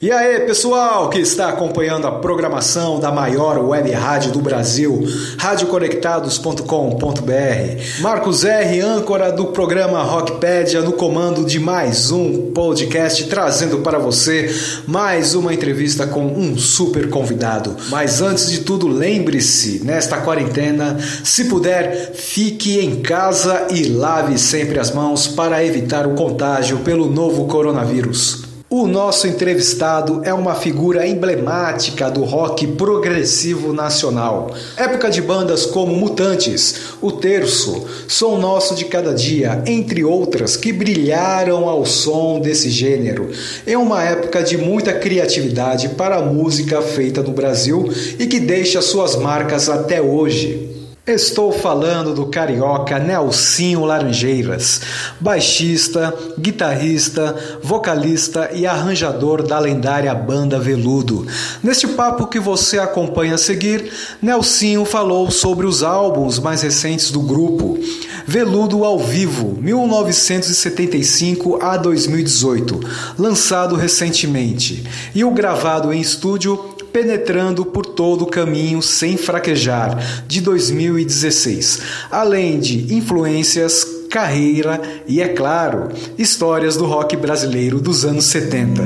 E aí, pessoal que está acompanhando a programação da maior web rádio do Brasil, radioconectados.com.br. Marcos R, âncora do programa Rockpedia, no comando de mais um podcast, trazendo para você mais uma entrevista com um super convidado. Mas antes de tudo, lembre-se, nesta quarentena, se puder, fique em casa e lave sempre as mãos para evitar o contágio pelo novo coronavírus. O nosso entrevistado é uma figura emblemática do rock progressivo nacional. Época de bandas como Mutantes, O Terço, Som Nosso de Cada Dia, entre outras, que brilharam ao som desse gênero. É uma época de muita criatividade para a música feita no Brasil e que deixa suas marcas até hoje. Estou falando do carioca Nelsinho Laranjeiras, baixista, guitarrista, vocalista e arranjador da lendária banda Veludo. Neste papo que você acompanha a seguir, Nelsinho falou sobre os álbuns mais recentes do grupo. Veludo ao vivo, 1975 a 2018, lançado recentemente, e o gravado em estúdio penetrando por todo o caminho sem fraquejar, de 2016, além de influências, carreira e, é claro, histórias do rock brasileiro dos anos 70.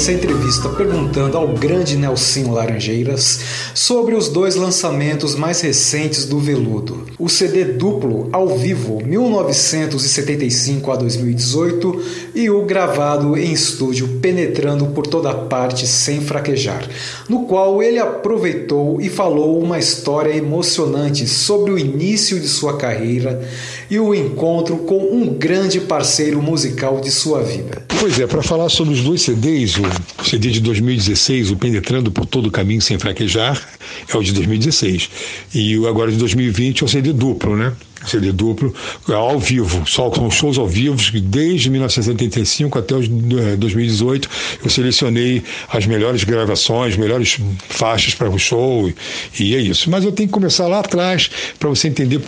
Essa entrevista perguntando ao grande Nelson Laranjeiras sobre os dois lançamentos mais recentes do Veludo: o CD duplo ao vivo 1975 a 2018 e o gravado em estúdio penetrando por toda parte sem fraquejar, no qual ele aproveitou e falou uma história emocionante sobre o início de sua carreira e o encontro com um grande parceiro musical de sua vida. Pois é, para falar sobre os dois CDs, o CD de 2016, o Penetrando por Todo o Caminho Sem Fraquejar, é o de 2016. E o agora de 2020 é o CD duplo, né? CD duplo, ao vivo, só com shows ao vivo, desde 1975 até os 2018, eh, eu selecionei as melhores gravações, melhores faixas para o show, e é isso. Mas eu tenho que começar lá atrás para você entender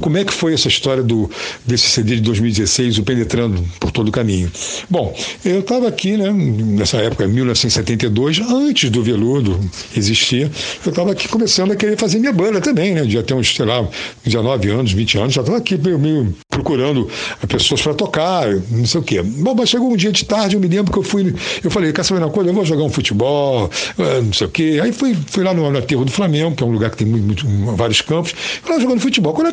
como é que foi essa história do, desse CD de 2016, o Penetrando por todo o caminho? Bom, eu estava aqui, né, nessa época, 1972, antes do Veludo existir, eu estava aqui começando a querer fazer minha banda também, né? Já tem uns, sei lá, 19 anos, 20 anos, já estava aqui meio, meio procurando pessoas para tocar, não sei o quê. Bom, mas chegou um dia de tarde, eu me lembro que eu fui, eu falei, quer saber uma coisa? Eu vou jogar um futebol, eh, não sei o quê. Aí fui, fui lá no, no aterro do Flamengo, que é um lugar que tem muito, muito, vários campos, fui lá jogando futebol. Quando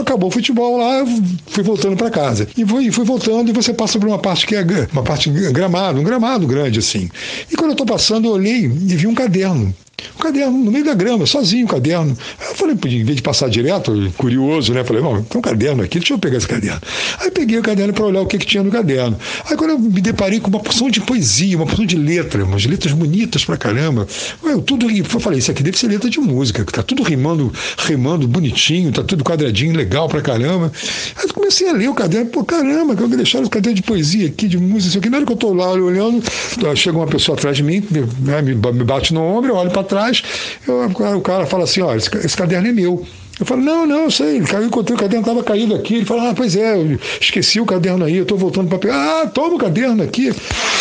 acabou o futebol lá, fui voltando para casa. E fui, fui voltando e você passa por uma parte que é uma parte gramado, um gramado grande assim. E quando eu estou passando, eu olhei e vi um caderno. Um caderno, no meio da grama, sozinho, um caderno. Eu falei, em vez de passar direto, curioso, né? Falei, bom, tem um caderno aqui, deixa eu pegar esse caderno. Aí peguei o caderno para olhar o que, que tinha no caderno. Aí quando eu me deparei com uma porção de poesia, uma porção de letra, umas letras bonitas pra caramba. Eu tudo, eu falei, isso aqui deve ser letra de música, que tá tudo rimando, rimando bonitinho, tá tudo quadradinho, legal pra caramba. Aí eu comecei a ler o caderno, pô, caramba, que eu deixaram o caderno de poesia aqui, de música, isso aqui. Na hora que eu tô lá olhando, chega uma pessoa atrás de mim, né, me, me bate no ombro, eu olho para trás, eu, o cara fala assim, olha, esse, esse caderno é meu. Eu falo, não, não, eu sei, ele caiu, encontrei o caderno, estava caído aqui. Ele falou, ah, pois é, eu esqueci o caderno aí, eu estou voltando para pegar. Ah, toma o caderno aqui.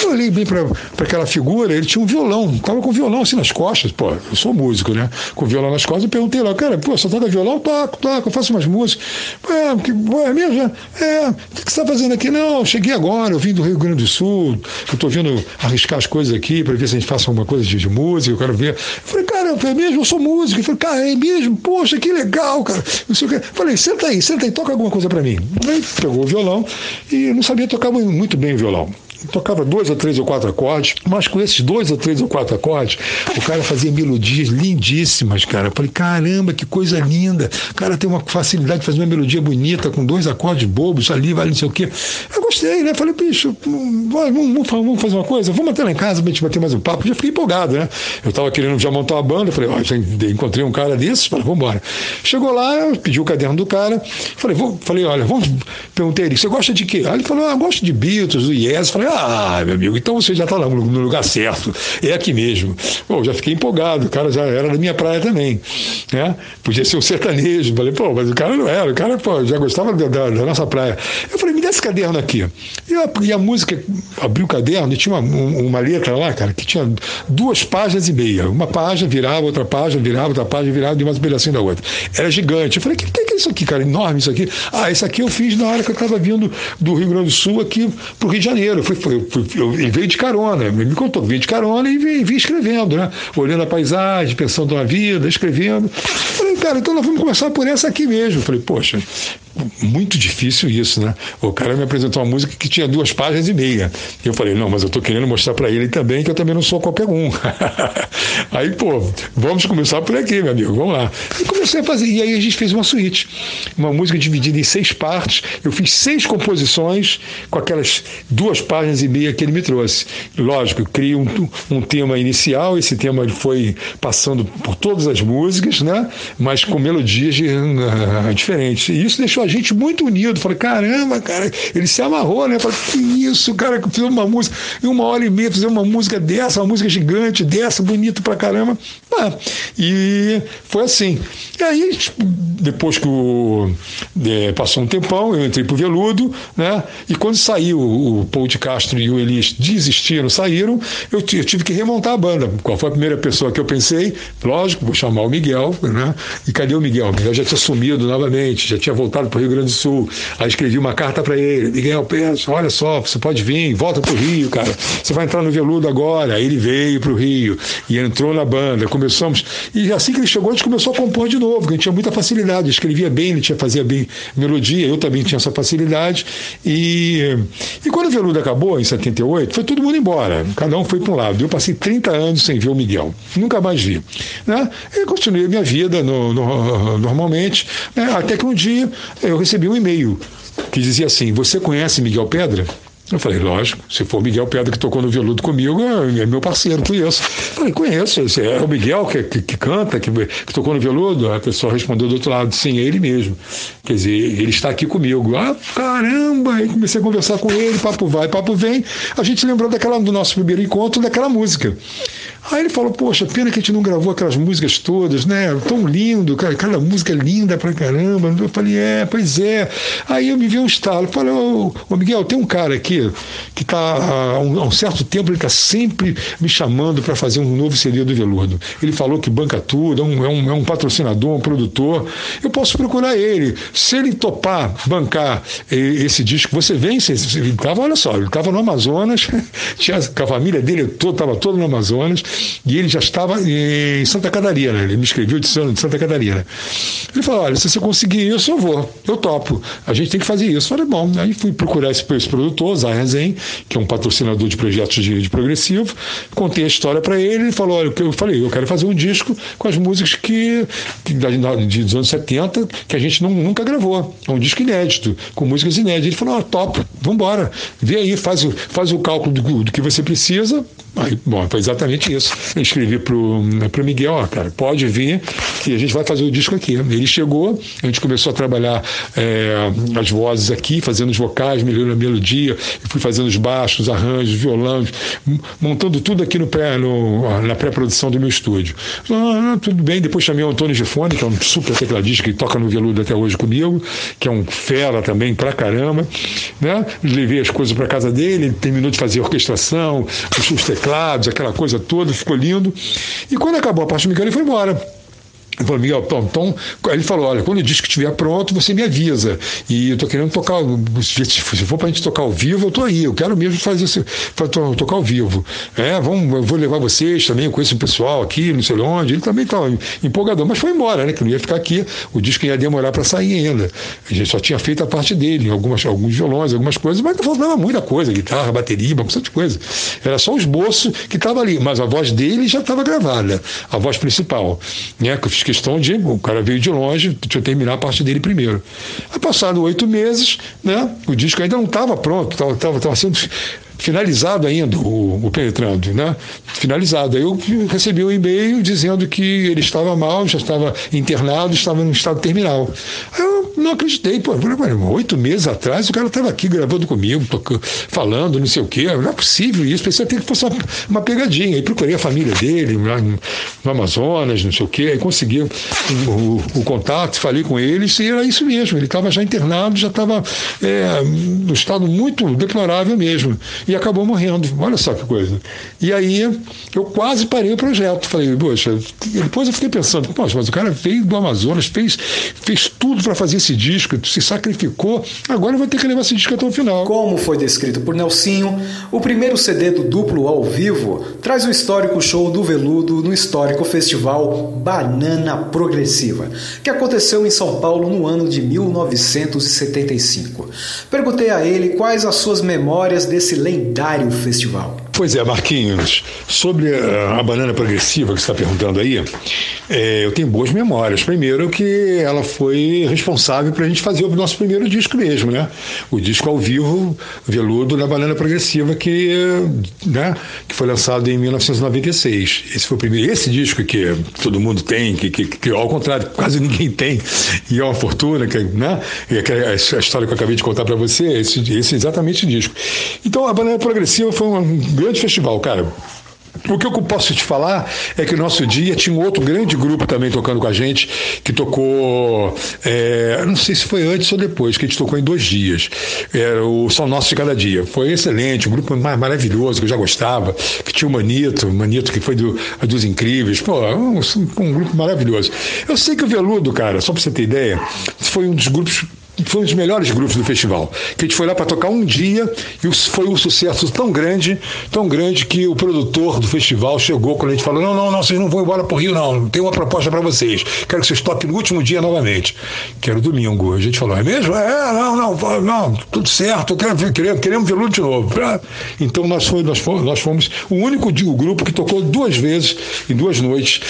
Eu olhei bem para aquela figura, ele tinha um violão, estava com violão assim nas costas, pô, eu sou músico, né? Com violão nas costas, eu perguntei lá, cara, pô, só toca violão? Toco, toco, eu faço umas músicas. É, que, é mesmo? É, o que, que você está fazendo aqui? Não, cheguei agora, eu vim do Rio Grande do Sul, eu estou vindo arriscar as coisas aqui para ver se a gente faça alguma coisa de, de música, eu quero ver. Eu falei, cara, é mesmo, eu sou músico. Eu falei, cara, é mesmo? Poxa, que legal, cara. Quê. Falei, senta aí, senta aí, toca alguma coisa para mim. Aí pegou o violão e não sabia tocar muito bem o violão. Tocava dois ou três ou quatro acordes, mas com esses dois ou três ou quatro acordes, o cara fazia melodias lindíssimas, cara. Eu falei, caramba, que coisa linda. O cara tem uma facilidade de fazer uma melodia bonita com dois acordes bobos ali, vale não sei o quê. Eu gostei, né? Falei, bicho, vamos, vamos fazer uma coisa, vamos até lá em casa pra gente bater mais um papo. Já fiquei empolgado, né? Eu tava querendo já montar uma banda, falei, ó, já encontrei um cara desses, falei, vamos embora. Chegou lá, pedi o caderno do cara, falei, vou, falei, olha, vamos. Perguntei ele, você gosta de quê? Aí ele falou, ah, gosto de Beatles, do Yes. Falei, ah, meu amigo, então você já está no lugar certo. É aqui mesmo. Pô, já fiquei empolgado, o cara já era da minha praia também. Né? Podia ser um sertanejo. Falei, pô, mas o cara não era, o cara pô, já gostava da, da, da nossa praia. Eu falei, me dá esse caderno aqui. E a, e a música, abri o caderno e tinha uma, uma letra lá, cara, que tinha duas páginas e meia. Uma página virava, outra página virava, outra página virava, de mais um pedacinho da outra. Era gigante. Eu falei, o que, que é isso aqui, cara? Enorme isso aqui. Ah, isso aqui eu fiz na hora que eu estava vindo do Rio Grande do Sul aqui para o Rio de Janeiro. Fui, fui, eu, veio de carona, me contou, veio de carona e vim, vim escrevendo, né? Olhando a paisagem, pensando na vida, escrevendo. Falei, cara, então nós vamos começar por essa aqui mesmo. Falei, poxa, muito difícil isso, né? O cara me apresentou uma música que tinha duas páginas e meia. Eu falei, não, mas eu estou querendo mostrar para ele também que eu também não sou qualquer um. aí, pô, vamos começar por aqui, meu amigo, vamos lá. E comecei a fazer, e aí a gente fez uma suíte, uma música dividida em seis partes. Eu fiz seis composições com aquelas duas páginas e meia que ele me trouxe. Lógico, eu criei um, um tema inicial, esse tema foi passando por todas as músicas, né? Mas com melodias uh, diferentes. E isso deixou a gente muito unido. Falei, caramba, cara, ele se amarrou, né? Falei, que isso, cara, que uma música, em uma hora e meia, fazer uma música dessa, uma música gigante dessa, bonito pra caramba. Ah, e foi assim. E aí, depois que o, é, passou um tempão, eu entrei pro Veludo, né? E quando saiu o Paul de Castro e o Elis desistiram, saíram, eu, eu tive que remontar a banda. Qual foi a primeira pessoa que eu pensei? Lógico, vou chamar o Miguel, né? E cadê o Miguel? O Miguel já tinha sumido novamente, já tinha voltado para o Rio Grande do Sul. Aí escrevi uma carta para ele: Miguel, pensa, olha só, você pode vir, volta para o Rio, cara. Você vai entrar no Veludo agora. Aí ele veio para o Rio e entrou na banda. Começamos. E assim que ele chegou, a gente começou a compor de novo, porque a gente tinha muita facilidade. escrevia bem, ele tinha, fazia bem melodia, eu também tinha essa facilidade. E, e quando o Veludo acabou, em 78, foi todo mundo embora. Cada um foi para um lado. Eu passei 30 anos sem ver o Miguel. Nunca mais vi. Né? E continuei a minha vida no, no, normalmente, né? até que um dia eu recebi um e-mail que dizia assim: Você conhece Miguel Pedra? Eu falei, lógico, se for Miguel Pedra que tocou no veludo comigo, é, é meu parceiro, conheço. Eu falei, conheço, é o Miguel que, que, que canta, que, que, tocou no veludo? A pessoa respondeu do outro lado, sim, é ele mesmo. Quer dizer, ele está aqui comigo. Ah, caramba! Aí comecei a conversar com ele, papo vai, papo vem. A gente lembrou daquela, do nosso primeiro encontro, daquela música. Aí ele falou, poxa, pena que a gente não gravou aquelas músicas todas, né? Tão lindo, cara, aquela música linda pra caramba. Eu falei, é, pois é. Aí eu me vi um estalo. Falei, ô, ô Miguel, tem um cara aqui que está há um, há um certo tempo, ele está sempre me chamando para fazer um novo CD do Veludo. Ele falou que banca tudo, é um, é um, é um patrocinador, um produtor. Eu posso procurar ele. Se ele topar bancar esse disco, você vem, você, ele tava, olha só, ele estava no Amazonas, tinha, a família dele estava toda no Amazonas, e ele já estava em Santa Catarina, ele me escreveu de Santa Catarina. Ele falou: olha, se você conseguir isso, eu vou, eu topo. A gente tem que fazer isso. Eu falei, bom, aí fui procurar esse, esse produtor, Zen, que é um patrocinador de projetos de, de progressivo, contei a história para ele, ele falou: olha, eu falei, eu quero fazer um disco com as músicas que, que de, dos anos 70 que a gente não, nunca gravou. É um disco inédito, com músicas inéditas. Ele falou: ah, top, vambora, vê aí, faz o, faz o cálculo do, do que você precisa. Aí, bom, foi exatamente isso. Eu escrevi pro, pro Miguel, ó, cara, pode vir que a gente vai fazer o disco aqui. Ele chegou, a gente começou a trabalhar é, as vozes aqui, fazendo os vocais, melhorando a melodia, fui fazendo os baixos, arranjos, violões, montando tudo aqui no pré, no, na pré-produção do meu estúdio. Ah, tudo bem, depois chamei o Antônio Gifone, que é um super tecladista que toca no veludo até hoje comigo, que é um fera também pra caramba, né? Levei as coisas para casa dele, ele terminou de fazer a orquestração, os teclados, aquela coisa toda, ficou lindo. E quando acabou a parte Miguel, ele foi embora. Ele falou, Miguel, Tom, Tom. Ele falou: olha, quando o disco estiver pronto, você me avisa. E eu tô querendo tocar. Se for pra gente tocar ao vivo, eu tô aí. Eu quero mesmo fazer isso, tocar ao vivo. É, vamos, eu vou levar vocês também. Eu conheço o pessoal aqui, não sei onde. Ele também estava empolgador, mas foi embora, né? Que não ia ficar aqui. O disco ia demorar para sair ainda. A gente só tinha feito a parte dele, algumas, alguns violões, algumas coisas, mas faltava muita coisa: guitarra, bateria, uma de coisa. Era só o esboço que estava ali, mas a voz dele já estava gravada, a voz principal. Né? Que eu fiz questão de. O cara veio de longe, deixa eu terminar a parte dele primeiro. Passado oito meses, né, o disco ainda não estava pronto, estava sendo finalizado ainda o, o, penetrando, né? Finalizado. Aí eu recebi um e-mail dizendo que ele estava mal, já estava internado, estava em estado terminal. Aí eu não acreditei, pô, oito meses atrás o cara estava aqui gravando comigo, tocando, falando, não sei o quê, não é possível isso, pensei até que fosse uma, uma pegadinha. Aí procurei a família dele lá no, no Amazonas, não sei o quê, aí consegui o, o, o, contato, falei com eles e era isso mesmo, ele estava já internado, já estava é, no estado muito deplorável mesmo e acabou morrendo. Olha só que coisa. E aí eu quase parei o projeto. Falei, poxa, depois eu fiquei pensando, poxa, mas o cara veio do Amazonas, fez, fez tudo para fazer esse disco, se sacrificou, agora vai ter que levar esse disco até o final. Como foi descrito por Nelsinho, o primeiro CD do duplo ao vivo traz o histórico show do Veludo no histórico festival Banana Progressiva, que aconteceu em São Paulo no ano de 1975. Perguntei a ele quais as suas memórias desse lendário lendário festival. Pois é, Marquinhos, sobre a, a banana progressiva que você está perguntando aí, é, eu tenho boas memórias. Primeiro que ela foi responsável para a gente fazer o nosso primeiro disco mesmo, né? O disco ao vivo, veludo da banana progressiva que, né, que foi lançado em 1996. Esse foi o primeiro. Esse disco que todo mundo tem, que, que, que ao contrário, quase ninguém tem, e é uma fortuna, que, né? E a, história que eu acabei de contar para você, esse, esse é exatamente o disco. Então a banana progressiva foi um grande festival, cara. O que eu posso te falar é que no nosso dia tinha um outro grande grupo também tocando com a gente, que tocou, é, não sei se foi antes ou depois, que a gente tocou em dois dias. Era o São Nosso de Cada Dia. Foi excelente, um grupo maravilhoso, que eu já gostava, que tinha o Manito, Manito que foi do, dos Incríveis. Pô, um, um grupo maravilhoso. Eu sei que o Veludo, cara, só pra você ter ideia, foi um dos grupos foi um dos melhores grupos do festival. Que a gente foi lá para tocar um dia e foi um sucesso tão grande, tão grande que o produtor do festival chegou quando a gente falou: não, não, não, vocês não vão embora pro Rio, não. Tem uma proposta para vocês. Quero que vocês toquem no último dia novamente. Que era domingo. A gente falou: é mesmo? É, não, não, não, tudo certo. Queremos, queremos, queremos ver de novo. Então nós fomos, nós fomos, nós fomos o único o grupo que tocou duas vezes em duas noites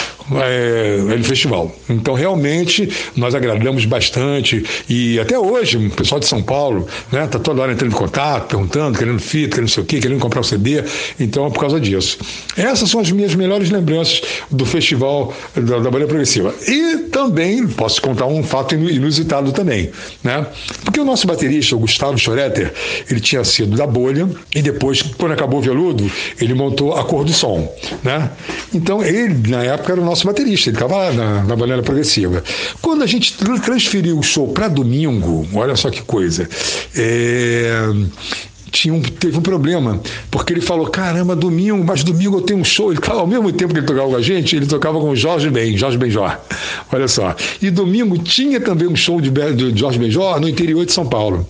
é, no festival. Então realmente nós agradamos bastante e até hoje, o pessoal de São Paulo, né, tá toda hora entrando em contato, perguntando, querendo fita, querendo não sei o quê, querendo comprar o CD. Então, é por causa disso. Essas são as minhas melhores lembranças do festival da, da Bahia Progressiva. E também posso contar um fato inusitado também, né? Porque o nosso baterista, o Gustavo Schoretter, ele tinha sido da bolha e depois, quando acabou o veludo, ele montou a cor do som, né? Então, ele, na época, era o nosso baterista, ele estava lá na, na Banana Progressiva. Quando a gente transferiu o show para domingo, olha só que coisa. É, tinha um, teve um problema, porque ele falou: caramba, domingo, mas domingo eu tenho um show. Ele ao mesmo tempo que ele tocava com a gente, ele tocava com o Jorge Ben, Jorge Benjor. Olha só. E domingo tinha também um show de, de Jorge Benjor no interior de São Paulo.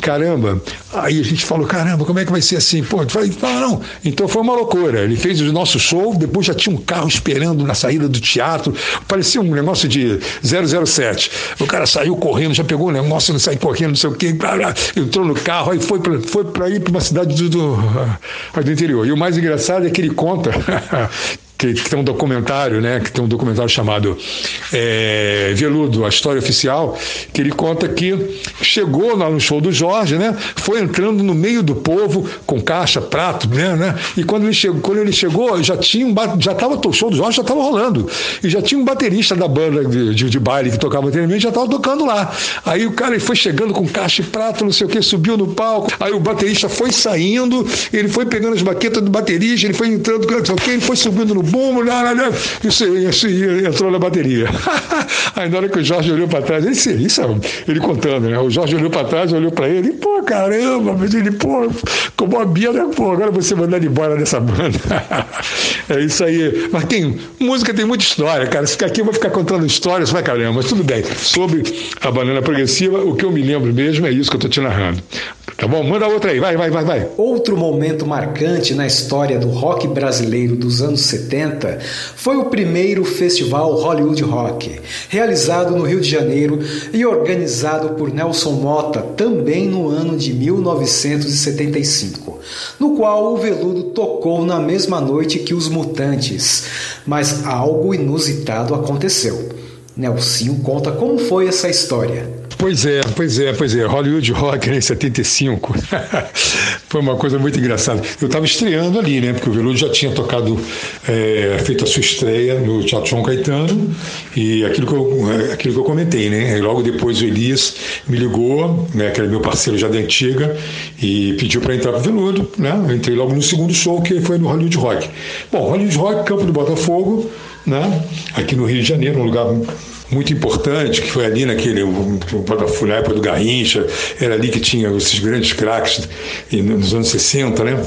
Caramba, aí a gente falou: caramba, como é que vai ser assim? Pô, falei: não, não. Então foi uma loucura. Ele fez o nosso show, depois já tinha um carro esperando na saída do teatro, parecia um negócio de 007. O cara saiu correndo, já pegou o negócio, não saiu correndo, não sei o quê, entrou no carro, aí foi para foi para ir para uma cidade do, do, do interior. E o mais engraçado é que ele conta que, que, tem um documentário, né? Que tem um documentário chamado é, Veludo, a história oficial, que ele conta que chegou lá no show do Jorge, né? Foi entrando no meio do povo com caixa, prato, né? né e quando ele chegou, quando ele chegou, já tinha um já estava o show do Jorge já estava rolando e já tinha um baterista da banda de, de, de baile que tocava anteriormente já estava tocando lá. Aí o cara ele foi chegando com caixa e prato, não sei o que, subiu no palco. Aí o baterista foi saindo, ele foi pegando as baquetas do baterista, ele foi entrando, não sei o que, ele foi subindo no bum, lá, isso, isso, entrou na bateria. Aí na hora que o Jorge olhou para trás, ele, isso, ele contando, né? O Jorge olhou para trás, olhou para ele, pô, caramba, ele, pô, como a Bia, né? Pô, agora você mandando embora dessa banda. é isso aí. Mas tem, música tem muita história, cara. Se ficar aqui, eu vou ficar contando histórias vai caramba, mas tudo bem. Sobre a banana progressiva, o que eu me lembro mesmo é isso que eu tô te narrando. Tá bom? Manda outra aí, vai, vai, vai, vai. Outro momento marcante na história do rock brasileiro dos anos 70 foi o primeiro festival Hollywood Rock, realizado no Rio de Janeiro e organizado por Nelson Mota também no ano de 1975, no qual o Veludo tocou na mesma noite que os Mutantes, mas algo inusitado aconteceu. Nelsinho conta como foi essa história. Pois é, pois é, pois é. Hollywood Rock né, em 75. Foi uma coisa muito engraçada. Eu estava estreando ali, né? Porque o Veludo já tinha tocado, é, feito a sua estreia no Teatro João Caetano. E aquilo que eu, é, aquilo que eu comentei, né? Logo depois o Elias me ligou, né, que era meu parceiro já da antiga, e pediu para entrar para o Veludo. Né? Eu entrei logo no segundo show, que foi no Hollywood Rock. Bom, Hollywood Rock, Campo do Botafogo, né? aqui no Rio de Janeiro, um lugar muito importante, que foi ali naquele, na época do Garrincha, era ali que tinha esses grandes craques nos anos 60, né?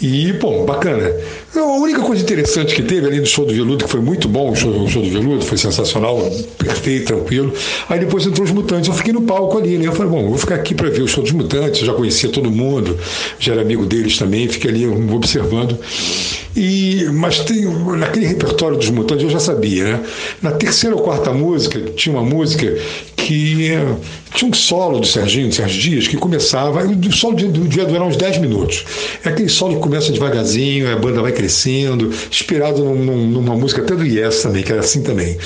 E, bom, bacana. A única coisa interessante que teve ali no show do Veludo, que foi muito bom o show, o show do Veludo, foi sensacional, perfeito, tranquilo. Aí depois entrou os Mutantes, eu fiquei no palco ali, né? Eu falei, bom, vou ficar aqui para ver o show dos Mutantes, eu já conhecia todo mundo, já era amigo deles também, fiquei ali observando. E, mas tem, naquele repertório dos Mutantes eu já sabia, né? Na terceira ou quarta música, tinha uma música que tinha um solo do Serginho, do Sérgio Dias, que começava, o solo devia durar uns 10 minutos. É aquele solo que começa devagarzinho, a banda vai crescendo, inspirado num, numa música até do Yes também, que era assim também.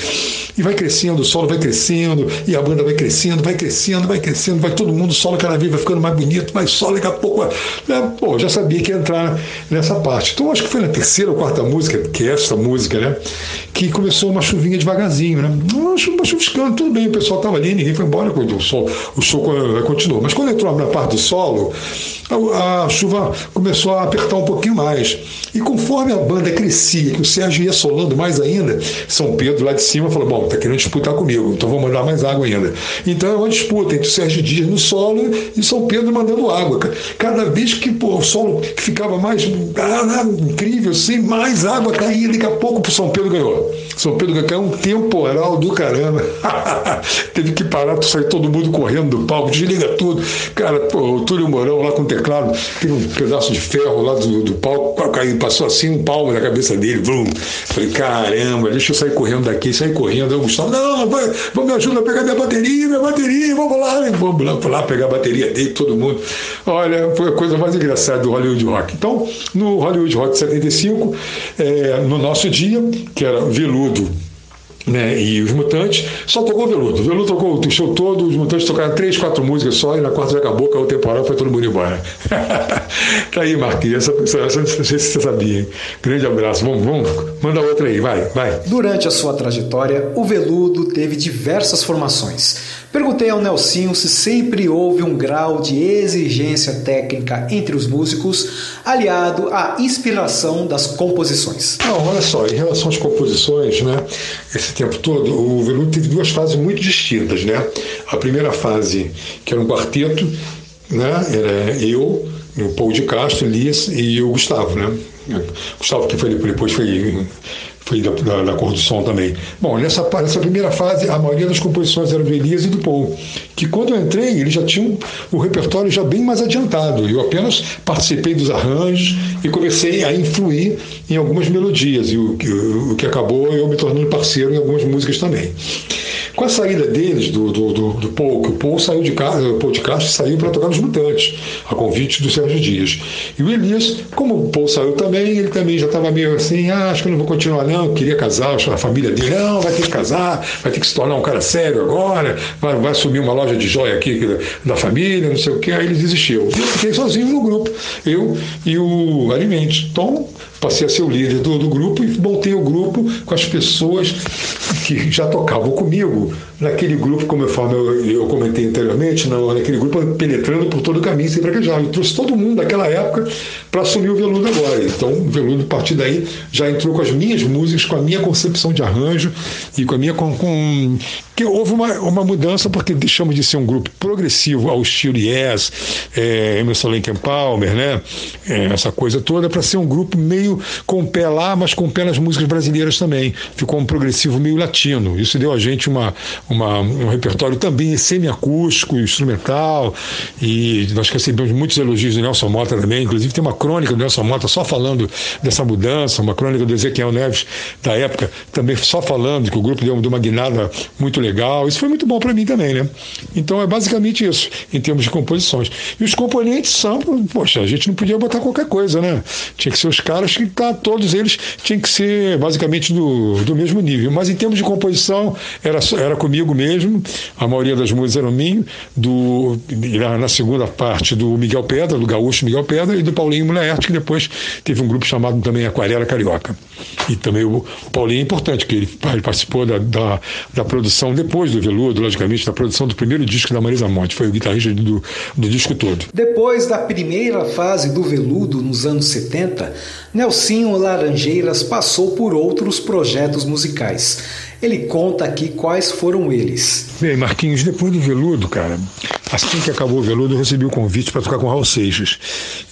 E vai crescendo, o solo vai crescendo, e a banda vai crescendo, vai crescendo, vai crescendo, vai todo mundo, o solo cada vez vai ficando mais bonito, mais solo, daqui a pouco. Né? Pô, já sabia que ia entrar nessa parte. Então acho que foi na terceira ou quarta música, que é essa música, né? Que começou uma chuvinha devagarzinho, né? Uma chuviscando, tudo bem, o pessoal estava ali, ninguém foi embora, o o show continuou. Mas quando entrou na parte do solo, a, a, chuva começou a apertar um pouquinho mais. E conforme a banda crescia, que o Sérgio ia solando mais ainda, São Pedro lá de cima falou: Bom, tá querendo disputar comigo, então vou mandar mais água ainda. Então é uma disputa entre o Sérgio Dias no solo e São Pedro mandando água. Cada vez que pô, o solo ficava mais ah, incrível, sem mais água caía, daqui a pouco o São Pedro ganhou. São Pedro ganhou um temporal do caramba. Teve que parar, sair todo mundo correndo do palco, desliga tudo. Cara, pô, o Túlio Mourão lá com teclado, tem um pedaço de ferro lá do, do palco, passou assim um palmo na cabeça dele, vum. Falei, caramba, deixa eu sair correndo daqui, sair correndo. Eu, Gustavo, não, vai, vamos me ajudar a pegar minha bateria, minha bateria, vamos lá, vamos lá, lá pegar a bateria dele, todo mundo. Olha, foi a coisa mais engraçada do Hollywood Rock. Então, no Hollywood Rock 75, é, no nosso dia, que era veludo né, e os Mutantes, só tocou o Veludo. O Veludo tocou o show todo, os Mutantes tocaram três, quatro músicas só, e na quarta já acabou, caiu o temporal, foi todo mundo embora. tá aí, Marquinhos, essa, essa, não sei se você sabia. Hein? Grande abraço. Vamos, vamos, manda outra aí, vai, vai. Durante a sua trajetória, o Veludo teve diversas formações. Perguntei ao Nelsinho se sempre houve um grau de exigência técnica entre os músicos, aliado à inspiração das composições. Não, olha só, em relação às composições, né? Esse tempo todo, o Veludo teve duas fases muito distintas, né? A primeira fase, que era um quarteto, né? Era eu, o Paul de Castro, Elias e o Gustavo, né? Gustavo, que foi, depois foi foi da, da, da, cor do som também. Bom, nessa, nessa primeira fase, a maioria das composições eram do Elias e do Paul, que quando eu entrei, eles já tinham o repertório já bem mais adiantado. Eu apenas participei dos arranjos e comecei a influir em algumas melodias, e o, o, o que acabou eu me tornando parceiro em algumas músicas também. Com a saída deles, do, do, do, do Paul, que o Paul saiu de casa, o Paul de Castro saiu para tocar nos Mutantes, a convite do Sérgio Dias. E o Elias, como o Paul saiu também, ele também já estava meio assim, ah, acho que eu não vou continuar não, queria casar, a família dele, não, vai ter que casar, vai ter que se tornar um cara sério agora, vai, vai assumir uma loja de joia aqui da família, não sei o que, aí ele desistiu. Eu fiquei sozinho no grupo, eu e o Alimente. Então, passei a ser o líder do, do grupo e montei o grupo com as pessoas que já tocavam comigo naquele grupo, como eu, falo, eu, eu comentei anteriormente, não, naquele grupo penetrando por todo o caminho sem fraquejar. Eu trouxe todo mundo daquela época para assumir o Veludo agora. Então o Veludo, a partir daí, já entrou com as minhas músicas, com a minha concepção de arranjo e com a minha. Com, com... que houve uma, uma mudança porque deixamos de ser um grupo progressivo ao estilo Yes, é, Emerson Lincoln Palmer, né? É, essa coisa toda, para ser um grupo meio com o pé lá, mas com o pé nas músicas brasileiras também. Ficou um progressivo meio latino. Isso deu a gente uma, uma um repertório também semiacústico, instrumental, e nós recebemos muitos elogios do Nelson Mota também. Inclusive, tem uma crônica do Nelson Mota só falando dessa mudança, uma crônica do Ezequiel Neves da época também só falando que o grupo deu, uma guinada muito legal. Isso foi muito bom para mim também, né? Então é basicamente isso, em termos de composições. E os componentes são, poxa, a gente não podia botar qualquer coisa, né? Tinha que ser os caras que tá, todos eles tinham que ser basicamente do, do mesmo nível. Mas em termos de composição, era, era comigo mesmo, a maioria das músicas eram minhas, do, na segunda parte do Miguel Pedra, do gaúcho Miguel Pedra, e do Paulinho Mulherti, que depois teve um grupo chamado também Aquarela Carioca. E também o, Paulinho é importante, que ele participou da, da, da, produção, depois do Veludo, logicamente, da produção do primeiro disco da Marisa Monte, foi o guitarrista do, do disco todo. Depois da primeira fase do Veludo, nos anos 70, Nelsinho Laranjeiras passou por outros projetos musicais. Ele conta aqui quais foram eles. Bem, Marquinhos, depois do Veludo, cara, assim que acabou o Veludo, eu recebi o convite para tocar com o Raul Seixas.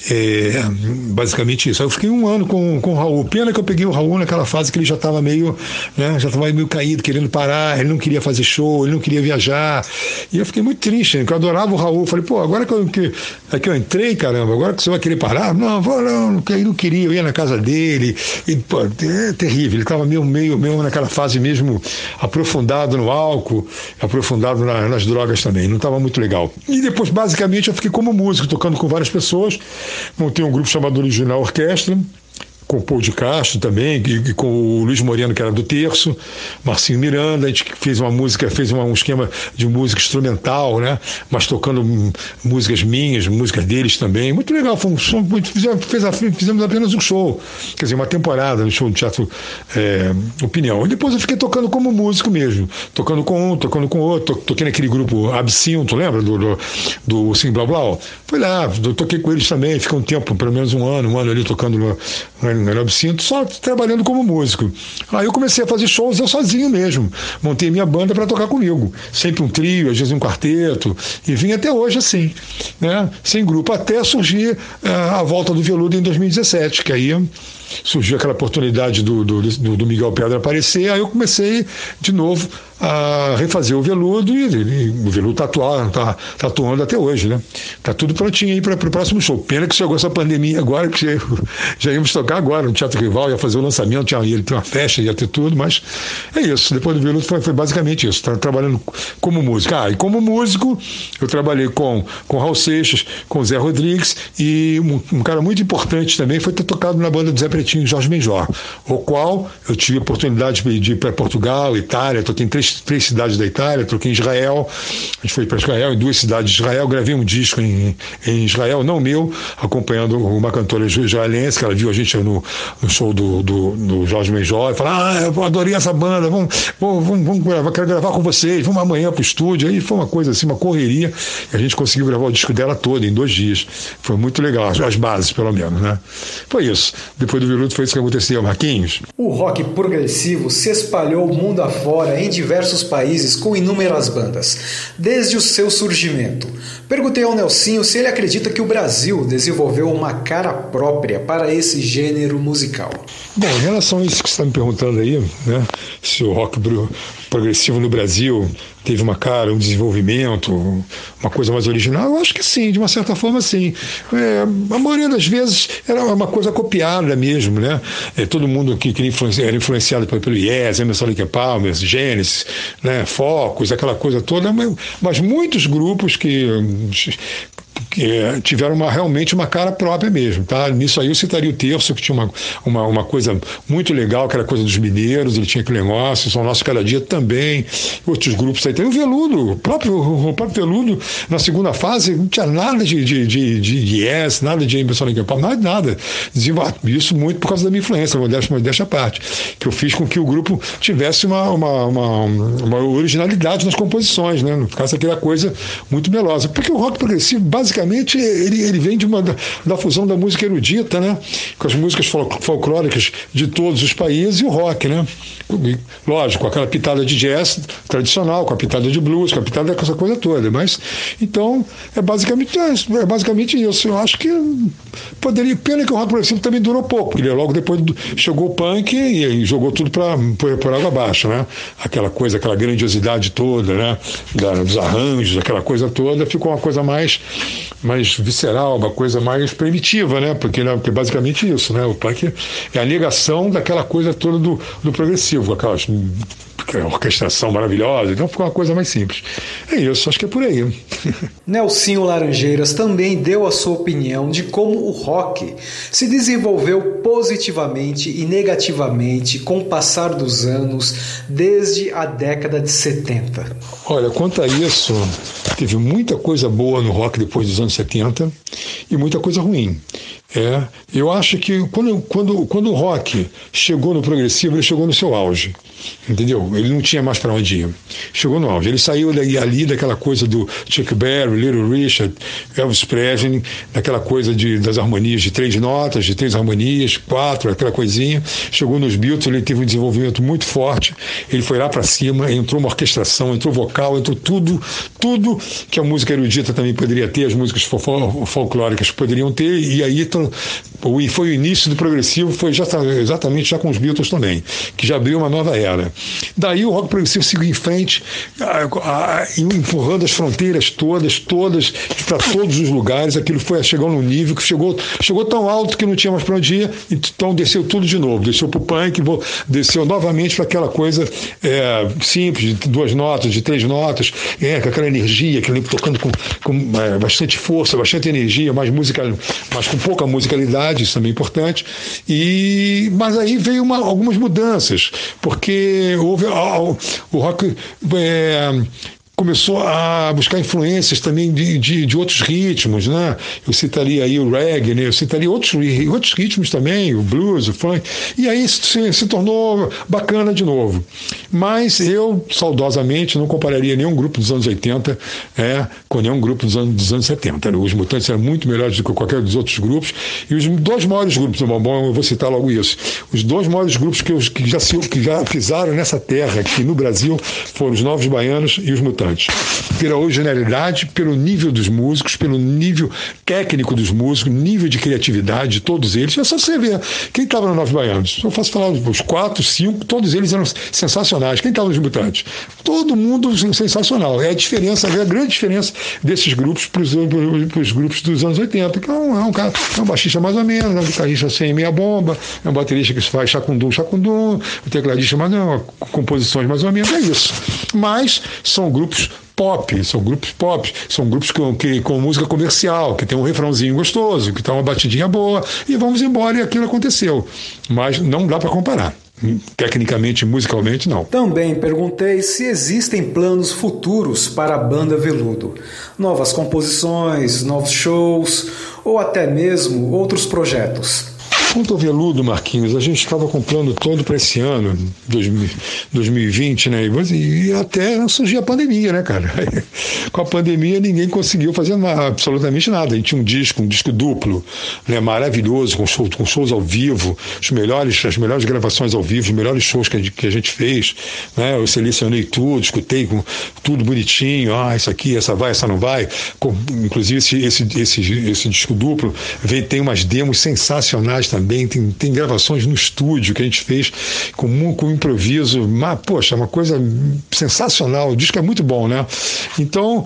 É, basicamente isso. Eu fiquei um ano com, com o Raul. Pena que eu peguei o Raul naquela fase que ele já estava meio, né, já estava meio caído, querendo parar, ele não queria fazer show, ele não queria viajar. E eu fiquei muito triste, porque eu adorava o Raul. Falei, pô, agora que eu, que, é que eu entrei, caramba, agora que você vai querer parar? Não, vou não, ele não queria, eu ia na casa dele. E, pô, é terrível, ele estava meio, meio, meio naquela fase mesmo aprofundado no álcool, aprofundado na, nas drogas também. Não estava muito legal. E depois, basicamente, eu fiquei como músico, tocando com várias pessoas. Montei um grupo chamado Original Orquestra com o Paul de Castro também, e, e, com o Luiz Moreno, que era do Terço, Marcinho Miranda, a gente fez uma música, fez uma, um esquema de música instrumental, né? Mas tocando músicas minhas, músicas deles também. Muito legal, foi um fizemos, fizemos apenas um show, quer dizer, uma temporada no show do Teatro é, Opinião. E depois eu fiquei tocando como músico mesmo, tocando com um, tocando com outro, toquei naquele grupo Absinto, lembra? Do, do, do Sim Blá Blá. Fui lá, toquei com eles também, fiquei um tempo, pelo menos um ano, um ano ali tocando no, no era absinto, só trabalhando como músico. Aí eu comecei a fazer shows eu sozinho mesmo. Montei minha banda para tocar comigo. Sempre um trio, às vezes um quarteto. E vim até hoje assim, né? sem grupo, até surgir uh, a volta do Veludo em 2017, que aí surgiu aquela oportunidade do, do, do, Miguel Pedra aparecer, aí eu comecei de novo a refazer o veludo e, e o veludo atuando, tá, tá atuando até hoje, né? Tá tudo prontinho aí para o próximo show. Pena que chegou essa pandemia agora, que já, íamos tocar agora no Teatro Rival, ia fazer o lançamento, tinha, ia ter uma festa, ia ter tudo, mas é isso. Depois do veludo foi, foi basicamente isso. Tá trabalhando como músico. Ah, e como músico, eu trabalhei com, com Raul Seixas, com Zé Rodrigues e um, um cara muito importante também foi ter tocado na banda do Zé Pretinho Jorge Benjor, o qual eu tive a oportunidade de ir para Portugal, Itália, toquei em três, três cidades da Itália, toquei em Israel, a gente foi para Israel, em duas cidades de Israel, gravei um disco em, em Israel, não meu, acompanhando uma cantora israelense, que ela viu a gente no, no show do, do, do Jorge Benjor, e falou, ah, eu adorei essa banda, vamos, vamos, vamos, vamos gravar, quero gravar com vocês, vamos amanhã para o estúdio, aí foi uma coisa assim, uma correria, e a gente conseguiu gravar o disco dela todo, em dois dias, foi muito legal, as bases pelo menos, né? Foi isso, depois do Viluto foi isso que aconteceu, Marquinhos. O rock progressivo se espalhou mundo afora em diversos países com inúmeras bandas, desde o seu surgimento. Perguntei ao Nelsinho se ele acredita que o Brasil desenvolveu uma cara própria para esse gênero musical. Bom, em relação a isso que você está me perguntando aí, né, se o rock progressivo no Brasil teve uma cara, um desenvolvimento, uma coisa mais original? Eu acho que sim, de uma certa forma sim. É, a maioria das vezes era uma coisa copiada mesmo, né? É, todo mundo que, que era influenciado pelo Yes, Emerson Lake Palmer, Genesis, né? Focus, aquela coisa toda, mas, mas muitos grupos que é, tiveram uma, realmente uma cara própria mesmo. Tá? Nisso aí eu citaria o Terço, que tinha uma, uma, uma coisa muito legal, que era coisa dos mineiros, ele tinha aquele negócio, São Nosso Cada Dia também, outros grupos aí. Tem o Veludo, o próprio, o próprio Veludo, na segunda fase, não tinha nada de, de, de, de yes, nada de Emerson Lake Palmer, nada, nada. Isso muito por causa da minha influência, modéstia, modéstia à parte, que eu fiz com que o grupo tivesse uma, uma, uma, uma originalidade nas composições, né? Não ficasse aquela coisa muito melosa. Porque o rock progressivo, basicamente, ele, ele vem de uma, da, da fusão da música erudita, né? Com as músicas folclóricas de todos os países e o rock, né? Lógico, com aquela pitada de jazz tradicional, com a pitada de blues, com a pitada dessa coisa toda. Mas, então, é basicamente, é basicamente isso. Eu acho que poderia. Pena que o rock progressivo também durou pouco. Ele logo depois chegou o punk e, e jogou tudo para por água abaixo, né? Aquela coisa, aquela grandiosidade toda, né? Da, dos arranjos, aquela coisa toda, ficou uma coisa mais, mais visceral, uma coisa mais primitiva, né? Porque, né? Porque basicamente isso, né? O punk é a negação daquela coisa toda do, do progressivo, aquelas orquestração maravilhosa, então ficou uma coisa mais simples. É isso, acho que é por aí. Nelsinho Laranjeiras também deu a sua opinião de como o rock se desenvolveu positivamente e negativamente com o passar dos anos desde a década de 70. Olha, quanto a isso, teve muita coisa boa no rock depois dos anos 70 e muita coisa ruim. É, eu acho que quando, quando, quando o rock chegou no progressivo, ele chegou no seu auge. Entendeu? Ele não tinha mais para onde ir. Chegou no auge. Ele saiu daí, ali daquela coisa do Chuck Berry, Little Richard, Elvis Presley, daquela coisa de, das harmonias de três notas, de três harmonias, quatro, aquela coisinha. Chegou nos Beatles, ele teve um desenvolvimento muito forte. Ele foi lá para cima, entrou uma orquestração, entrou vocal, entrou tudo, tudo que a música erudita também poderia ter, as músicas folclóricas poderiam ter, e aí então, foi o início do progressivo, foi já, exatamente já com os Beatles também, que já abriu uma nova era. Daí o rock progressivo seguiu em frente, empurrando as fronteiras todas, todas, para todos os lugares. Aquilo foi chegando num nível que chegou, chegou tão alto que não tinha mais para onde ir, então desceu tudo de novo. Desceu para o punk, desceu novamente para aquela coisa é, simples, de duas notas, de três notas, é, com aquela energia, tocando com, com é, bastante força, bastante energia, mais música, mas com pouca musicalidade, isso também é importante. E, mas aí veio uma, algumas mudanças, porque houve o rock é, começou a buscar influências também de, de, de, outros ritmos, né? Eu citaria aí o reggae, né? Eu citaria outros, outros ritmos também, o blues, o funk, e aí se, se tornou bacana de novo. Mas eu, saudosamente, não compararia nenhum grupo dos anos 80 é, com nenhum grupo dos anos, dos anos 70. Os Mutantes eram muito melhores do que qualquer dos outros grupos, e os dois maiores grupos do Bombom, eu vou citar logo isso, os dois maiores grupos que, que, já, que já pisaram nessa terra aqui no Brasil foram os Novos Baianos e os Mutantes. Pela originalidade, pelo nível dos músicos, pelo nível técnico dos músicos, nível de criatividade de todos eles. É só você ver. Quem estava no Novos Baianos? Eu faço falar os quatro, cinco, todos eles eram sensacionais. Quem estava nos Mutantes? Todo mundo sensacional. É a diferença, é a grande diferença desses grupos para os grupos dos anos 80, que é um, é um, cara, é um baixista mais ou menos, é um guitarrista sem meia bomba, é um baterista que faz chacundum, chacundum, o tecladista mais, é composições mais ou menos, é isso. Mas são grupos pop, são grupos pop, são grupos com, que, com música comercial, que tem um refrãozinho gostoso, que está uma batidinha boa, e vamos embora e aquilo aconteceu. Mas não dá para comparar. Tecnicamente, musicalmente, não. Também perguntei se existem planos futuros para a banda Veludo. Novas composições, novos shows ou até mesmo outros projetos. Quanto ao veludo, Marquinhos, a gente estava com plano todo para esse ano, 2020, né? E até surgiu a pandemia, né, cara? Com a pandemia ninguém conseguiu fazer absolutamente nada. A gente tinha um disco, um disco duplo, né, maravilhoso, com, show, com shows ao vivo, os melhores, as melhores gravações ao vivo, os melhores shows que a que a gente fez. Né? Eu selecionei tudo, escutei com tudo bonitinho. Ah, isso aqui, essa vai, essa não vai. Com, inclusive, esse, esse, esse, esse disco duplo vem, tem umas demos sensacionais também também, tem, tem gravações no estúdio que a gente fez com, com improviso, mas, poxa, uma coisa sensacional, o disco é muito bom, né? Então,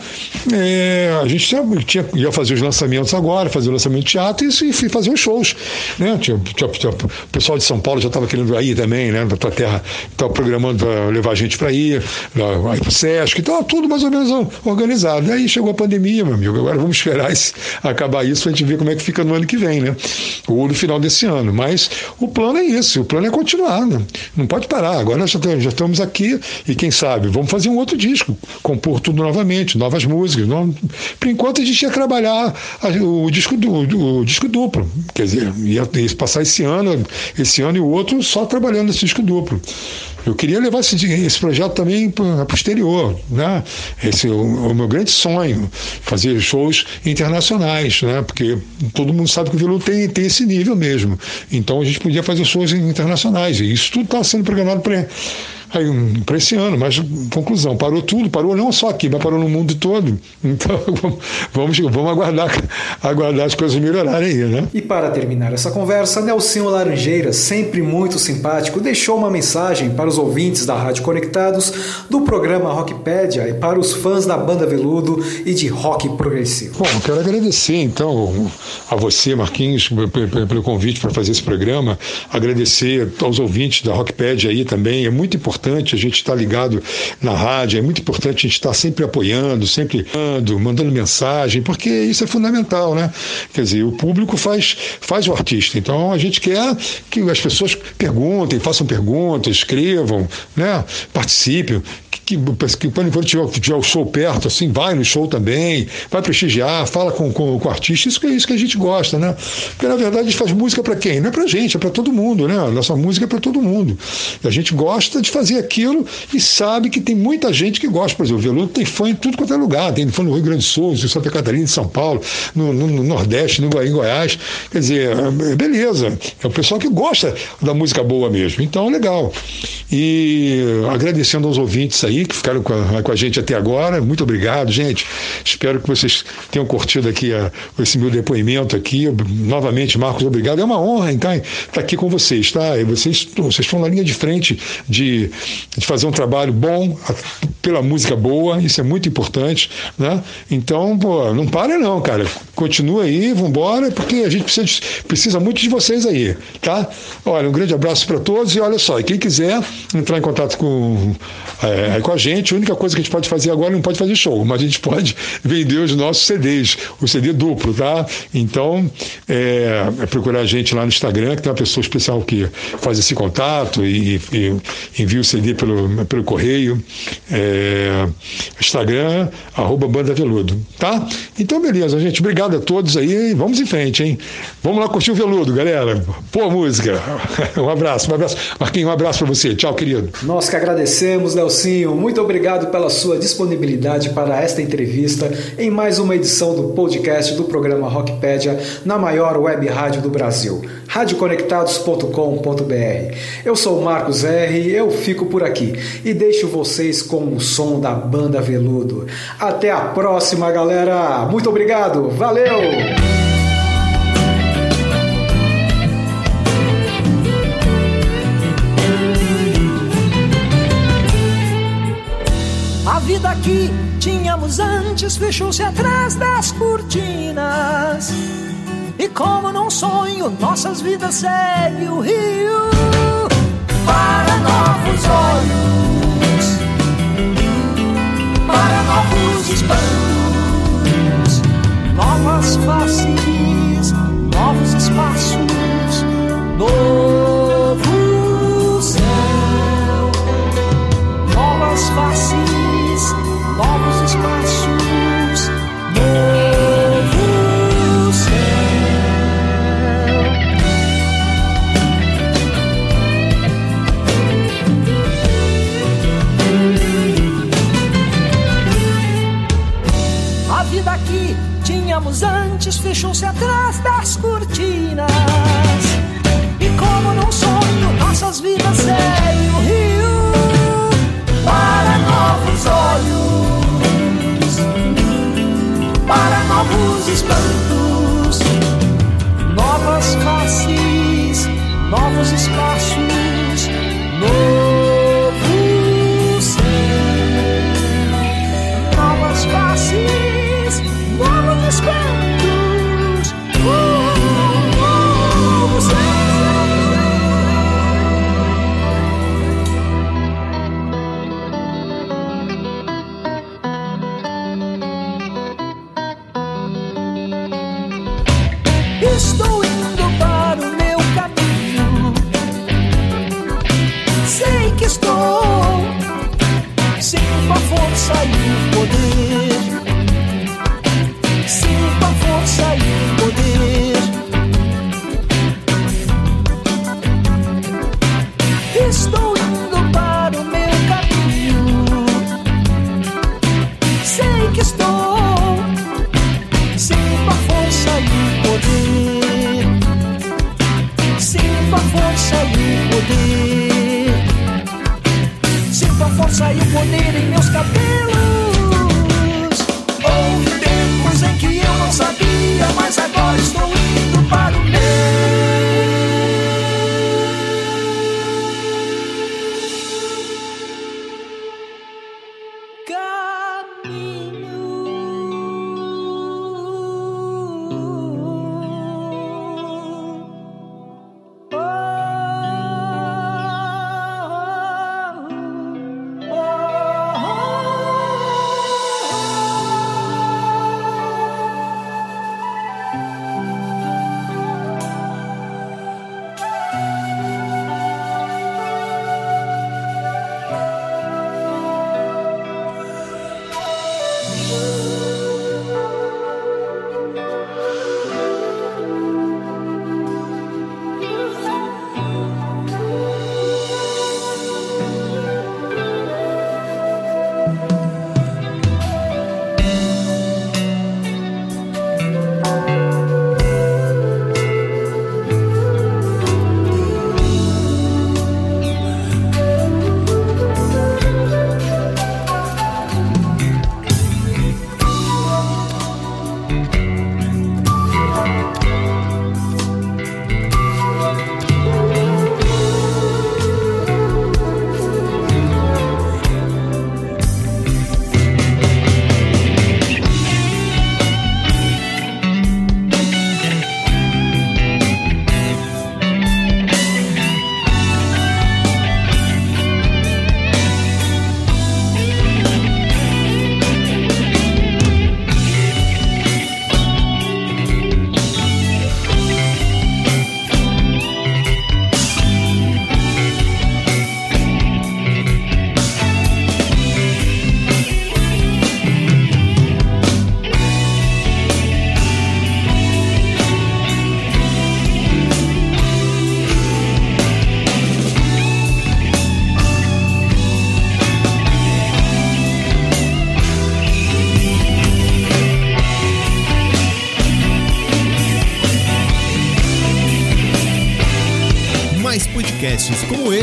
é, a gente tinha, ia fazer os lançamentos agora, fazer o lançamento de teatro e, e fazer os shows, né? Tinha, tinha, tinha, o pessoal de São Paulo já estava querendo ir também, né? Para a terra, estava programando para levar a gente para ir, para o Sesc, então tudo mais ou menos organizado. Aí chegou a pandemia, meu amigo, agora vamos esperar esse, acabar isso para a gente ver como é que fica no ano que vem, né? Ou no final desse ano. Mas o plano é isso, o plano é continuar, né? Não pode parar. Agora já, já estamos aqui e quem sabe, vamos fazer um outro disco, compor tudo novamente, novas músicas. Não... Por enquanto a gente ia trabalhar o disco, do, o disco duplo. Quer dizer, ia, ia passar esse ano, esse ano e o outro só trabalhando nesse disco duplo. Eu queria levar esse, esse projeto também para o exterior, né? Esse é o, o, meu grande sonho, fazer shows internacionais, né? Porque todo mundo sabe que o violão tem, tem esse nível mesmo. Então a gente podia fazer shows internacionais e isso tudo está sendo programado para Aí, para esse ano, mas conclusão, parou tudo, parou não só aqui, mas parou no mundo todo. Então, vamos, vamos aguardar, aguardar as coisas melhorarem aí, né? E para terminar essa conversa, Nelson Laranjeira, sempre muito simpático, deixou uma mensagem para os ouvintes da Rádio Conectados do programa Rockpedia e para os fãs da banda Veludo e de rock progressivo. Bom, quero agradecer então a você, Marquinhos, pelo convite para fazer esse programa, agradecer aos ouvintes da Rockpedia aí também, é muito importante importante a gente estar ligado na rádio, é muito importante a gente estar sempre apoiando, sempre mandando, mandando mensagem, porque isso é fundamental, né? Quer dizer, o público faz, faz o artista. Então a gente quer que as pessoas perguntem, façam perguntas, escrevam, né? participem que, que quando tiver, tiver o show perto, assim, vai no show também, vai prestigiar, fala com, com, com o artista, isso que é isso que a gente gosta, né? Porque na verdade a gente faz música para quem? Não é pra gente, é para todo mundo, né? Nossa música é para todo mundo. E a gente gosta de fazer aquilo e sabe que tem muita gente que gosta. Por exemplo, o Veludo tem fã em tudo quanto é lugar, tem fã no Rio Grande do Sul, em Santa Catarina, em São Paulo, no, no, no Nordeste, no, em Goiás. Quer dizer, é, beleza. É o pessoal que gosta da música boa mesmo. Então, legal. E agradecendo aos ouvintes aí que ficaram com a, com a gente até agora. Muito obrigado, gente. Espero que vocês tenham curtido aqui a, esse meu depoimento aqui. Novamente, Marcos, obrigado. É uma honra, então, estar aqui com vocês, tá? E vocês, vocês estão na linha de frente de, de fazer um trabalho bom, pela música boa, isso é muito importante, né? Então, pô, não para não, cara. Continua aí, vambora, porque a gente precisa, precisa muito de vocês aí, tá? Olha, um grande abraço para todos e olha só, quem quiser entrar em contato com, é, com a gente, a única coisa que a gente pode fazer agora não pode fazer show, mas a gente pode vender os nossos CDs, o CD duplo, tá? Então, é, é procurar a gente lá no Instagram, que tem uma pessoa especial que faz esse contato e, e envia o CD pelo, pelo correio. É, Instagram, arroba Banda Veludo, tá? Então, beleza, gente. Obrigado a todos aí. Vamos em frente, hein? Vamos lá curtir o Veludo, galera. Pô, música. Um abraço, um abraço. Marquinhos, um abraço para você. Tchau, querido. Nós que agradecemos, Nelsinho. Muito obrigado pela sua disponibilidade para esta entrevista em mais uma edição do podcast do programa Rockpedia na maior web rádio do Brasil, radioconectados.com.br. Eu sou Marcos R. eu fico por aqui e deixo vocês com o som da banda Veludo. Até a próxima, galera. Muito obrigado. Valeu! Que tínhamos antes fechou-se atrás das cortinas. E como num sonho, nossas vidas segue o rio para novos olhos,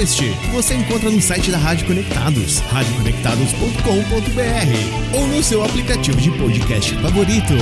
este você encontra no site da Rádio Conectados, radioconectados.com.br ou no seu aplicativo de podcast favorito.